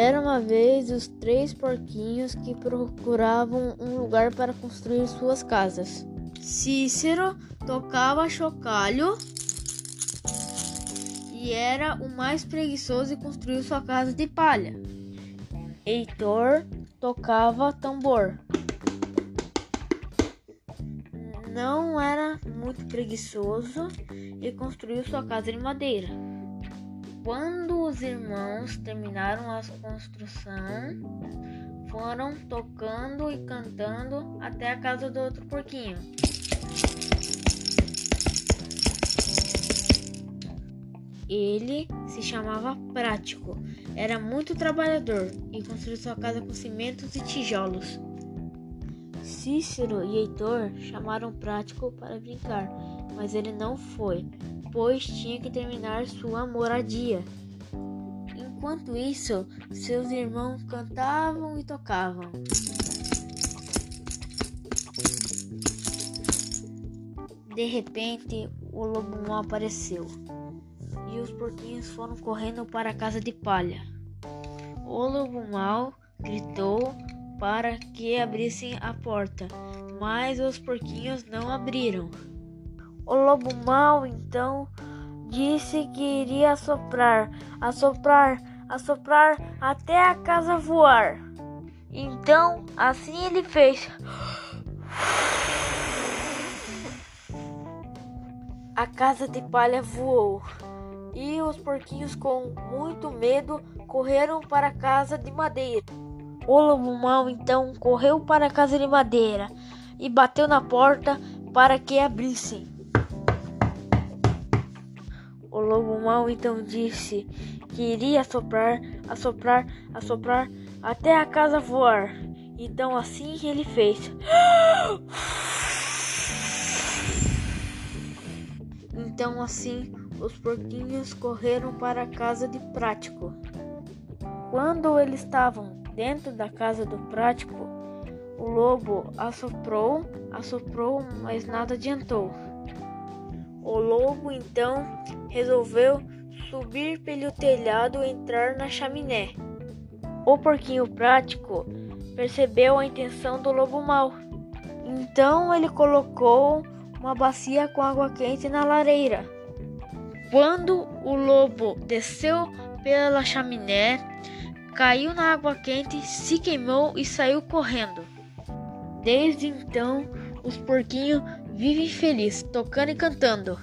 Era uma vez os três porquinhos que procuravam um lugar para construir suas casas. Cícero tocava chocalho e era o mais preguiçoso e construiu sua casa de palha. Heitor tocava tambor. Não era muito preguiçoso e construiu sua casa de madeira. Quando os irmãos terminaram a construção, foram tocando e cantando até a casa do outro porquinho. Ele se chamava Prático, era muito trabalhador e construiu sua casa com cimentos e tijolos. Cícero e Heitor chamaram Prático para brincar, mas ele não foi, pois tinha que terminar sua moradia. Enquanto isso, seus irmãos cantavam e tocavam. De repente, o lobo mau apareceu e os porquinhos foram correndo para a casa de palha. O lobo mau gritou para que abrissem a porta, mas os porquinhos não abriram. O lobo mau então disse que iria assoprar, assoprar, assoprar até a casa voar. Então, assim ele fez. A casa de palha voou e os porquinhos, com muito medo, correram para a casa de madeira. O lobo mau então correu para a casa de madeira e bateu na porta para que abrissem. O lobo mau então disse que iria assoprar, assoprar, assoprar até a casa voar. Então assim ele fez. Então assim os porquinhos correram para a casa de Prático. Quando eles estavam dentro da casa do Prático, o lobo assoprou, assoprou, mas nada adiantou. O lobo então resolveu subir pelo telhado e entrar na chaminé. O porquinho prático percebeu a intenção do lobo mau. Então ele colocou uma bacia com água quente na lareira. Quando o lobo desceu pela chaminé, caiu na água quente, se queimou e saiu correndo. Desde então, os porquinhos vivem felizes, tocando e cantando.